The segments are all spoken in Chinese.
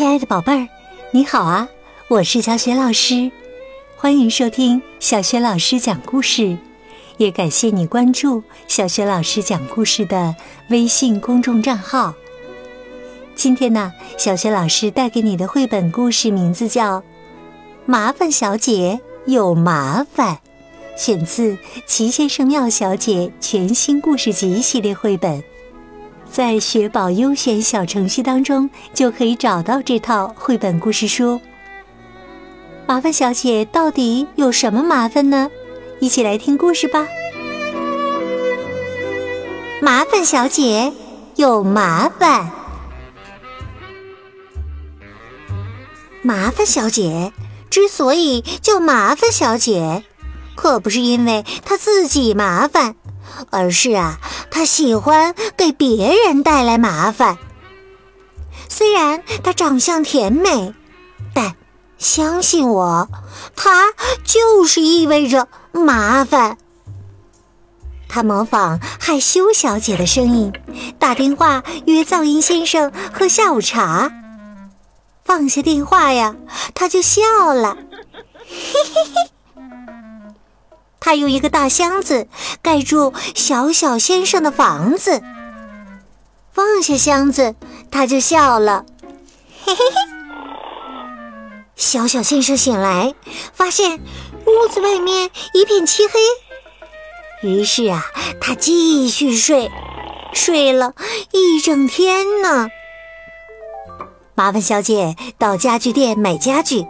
亲爱的宝贝儿，你好啊！我是小雪老师，欢迎收听小雪老师讲故事，也感谢你关注小雪老师讲故事的微信公众账号。今天呢，小雪老师带给你的绘本故事名字叫《麻烦小姐有麻烦》，选自《齐先生妙小姐》全新故事集系列绘本。在雪宝优选小程序当中，就可以找到这套绘本故事书。麻烦小姐到底有什么麻烦呢？一起来听故事吧。麻烦小姐有麻烦。麻烦小姐之所以叫麻烦小姐，可不是因为她自己麻烦。而是啊，他喜欢给别人带来麻烦。虽然他长相甜美，但相信我，他就是意味着麻烦。他模仿害羞小姐的声音，打电话约噪音先生喝下午茶。放下电话呀，他就笑了，嘿嘿嘿。他用一个大箱子盖住小小先生的房子，放下箱子，他就笑了，嘿嘿嘿。小小先生醒来，发现屋子外面一片漆黑，于是啊，他继续睡，睡了一整天呢。麻烦小姐到家具店买家具。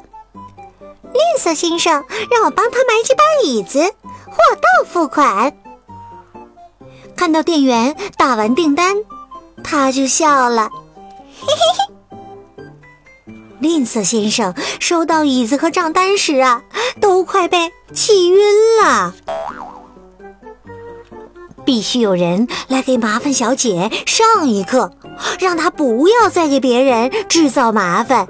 吝啬先生让我帮他买几把椅子，货到付款。看到店员打完订单，他就笑了，嘿嘿嘿。吝啬先生收到椅子和账单时啊，都快被气晕了。必须有人来给麻烦小姐上一课，让她不要再给别人制造麻烦。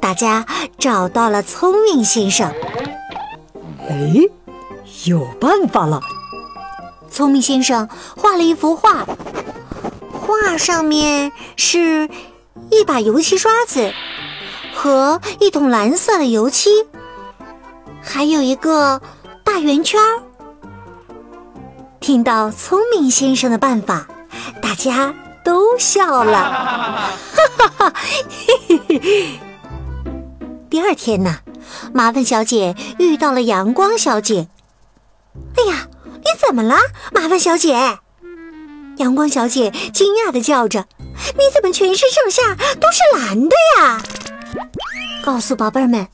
大家找到了聪明先生。哎，有办法了！聪明先生画了一幅画，画上面是一把油漆刷子和一桶蓝色的油漆，还有一个大圆圈。听到聪明先生的办法，大家都笑了，哈哈哈！嘿嘿嘿。第二天呢，麻烦小姐遇到了阳光小姐。哎呀，你怎么了，麻烦小姐？阳光小姐惊讶的叫着：“你怎么全身上下都是蓝的呀？”告诉宝贝儿们，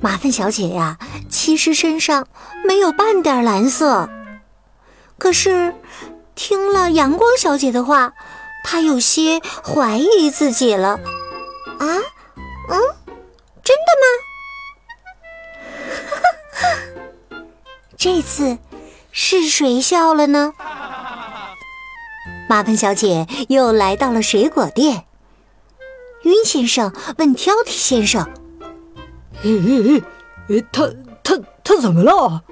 麻烦小姐呀，其实身上没有半点蓝色。可是听了阳光小姐的话，她有些怀疑自己了。啊，嗯。真的吗这次是谁笑了呢？麻烦小姐又来到了水果店。云先生问挑剔先生：“嘿，他他他怎么了？”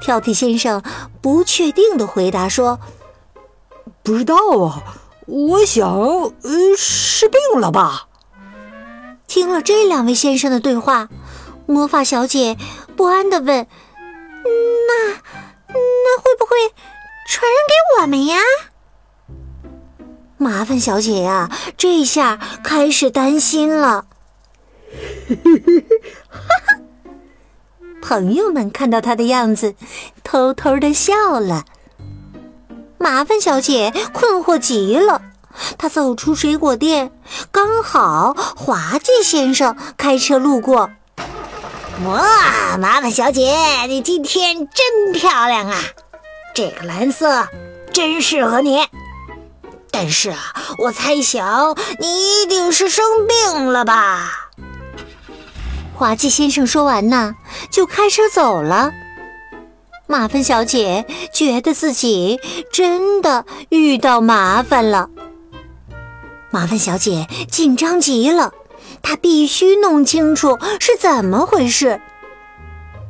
挑剔先生不确定的回答说：“不知道啊，我想，呃，是病了吧。”听了这两位先生的对话，魔法小姐不安的问：“我们呀？”麻烦小姐呀，这下开始担心了。朋友们看到她的样子，偷偷的笑了。麻烦小姐困惑极了。她走出水果店，刚好滑稽先生开车路过。哇，麻烦小姐，你今天真漂亮啊！这个蓝色真适合你。但是啊，我猜想你一定是生病了吧？滑稽先生说完呢，就开车走了。麻烦小姐觉得自己真的遇到麻烦了。麻烦小姐紧张极了，她必须弄清楚是怎么回事。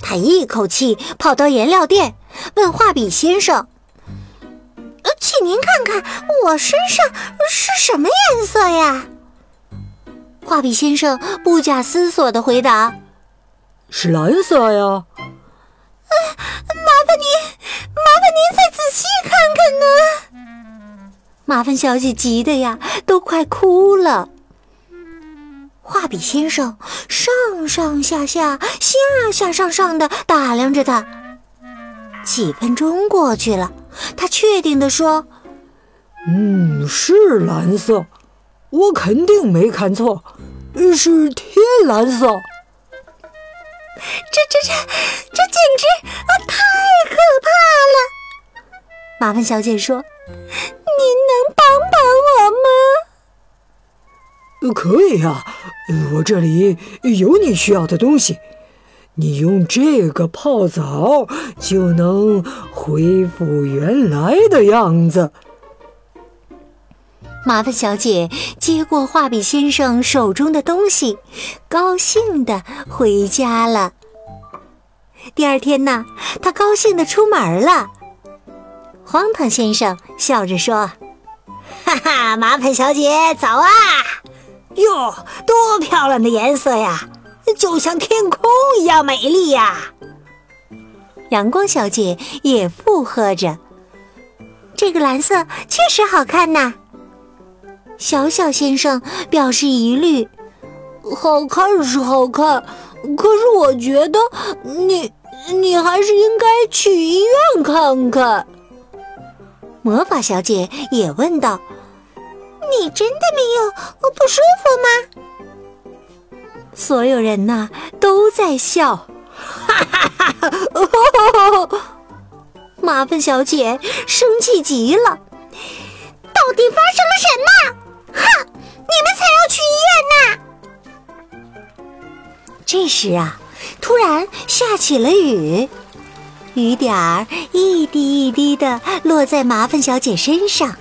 她一口气跑到颜料店，问画笔先生：“，请您看看我身上是什么颜色呀？”画笔先生不假思索地回答：“是蓝色呀。”麻烦您，麻烦您再仔细看看呢。麻烦小姐急的呀，都快哭了。画笔先生上上下下、下下上上的打量着他。几分钟过去了，他确定地说：“嗯，是蓝色，我肯定没看错，是天蓝色。”这这这这简直啊太可怕了！麻烦小姐说：“您能帮帮我吗？”可以呀，我这里有你需要的东西。你用这个泡澡就能恢复原来的样子。麻烦小姐接过画笔先生手中的东西，高兴的回家了。第二天呢，她高兴的出门了。荒唐先生笑着说：“哈哈，麻烦小姐早啊！”哟，多漂亮的颜色呀，就像天空一样美丽呀！阳光小姐也附和着：“这个蓝色确实好看呐。”小小先生表示疑虑：“好看是好看，可是我觉得你你还是应该去医院看看。”魔法小姐也问道。你真的没有不舒服吗？所有人呐都在笑，哈哈哈哈！麻烦小姐生气极了，到底发生了什么？哼，你们才要去医院呢！这时啊，突然下起了雨，雨点儿一滴一滴的落在麻烦小姐身上。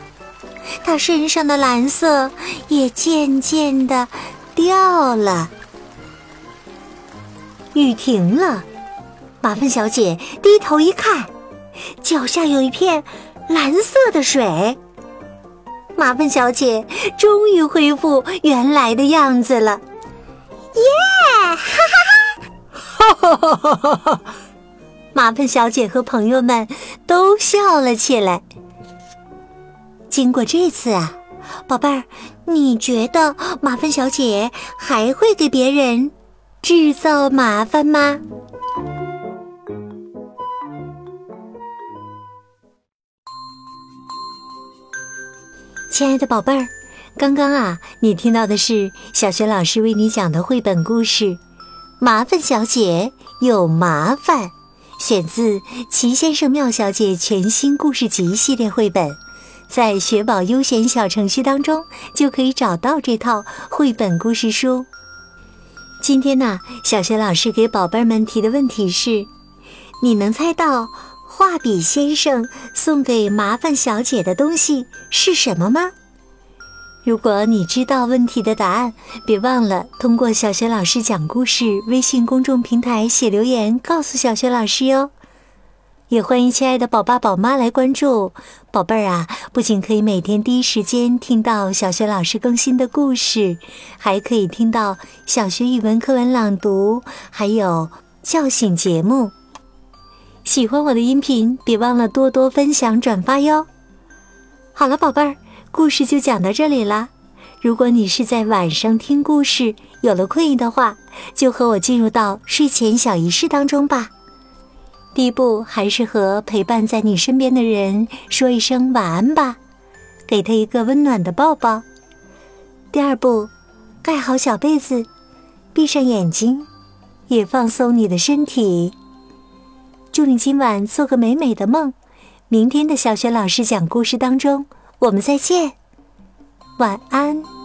她身上的蓝色也渐渐的掉了。雨停了，麻烦小姐低头一看，脚下有一片蓝色的水。麻烦小姐终于恢复原来的样子了，耶！哈哈哈！哈哈哈哈哈！麻烦小姐和朋友们都笑了起来。经过这次啊，宝贝儿，你觉得麻烦小姐还会给别人制造麻烦吗？亲爱的宝贝儿，刚刚啊，你听到的是小学老师为你讲的绘本故事《麻烦小姐有麻烦》，选自《齐先生妙小姐》全新故事集系列绘本。在学宝优选小程序当中，就可以找到这套绘本故事书。今天呢，小学老师给宝贝们提的问题是：你能猜到画笔先生送给麻烦小姐的东西是什么吗？如果你知道问题的答案，别忘了通过小学老师讲故事微信公众平台写留言告诉小学老师哟。也欢迎亲爱的宝爸宝妈来关注宝贝儿啊！不仅可以每天第一时间听到小学老师更新的故事，还可以听到小学语文课文朗读，还有叫醒节目。喜欢我的音频，别忘了多多分享转发哟。好了，宝贝儿，故事就讲到这里啦。如果你是在晚上听故事，有了困意的话，就和我进入到睡前小仪式当中吧。第一步还是和陪伴在你身边的人说一声晚安吧，给他一个温暖的抱抱。第二步，盖好小被子，闭上眼睛，也放松你的身体。祝你今晚做个美美的梦。明天的小雪老师讲故事当中，我们再见，晚安。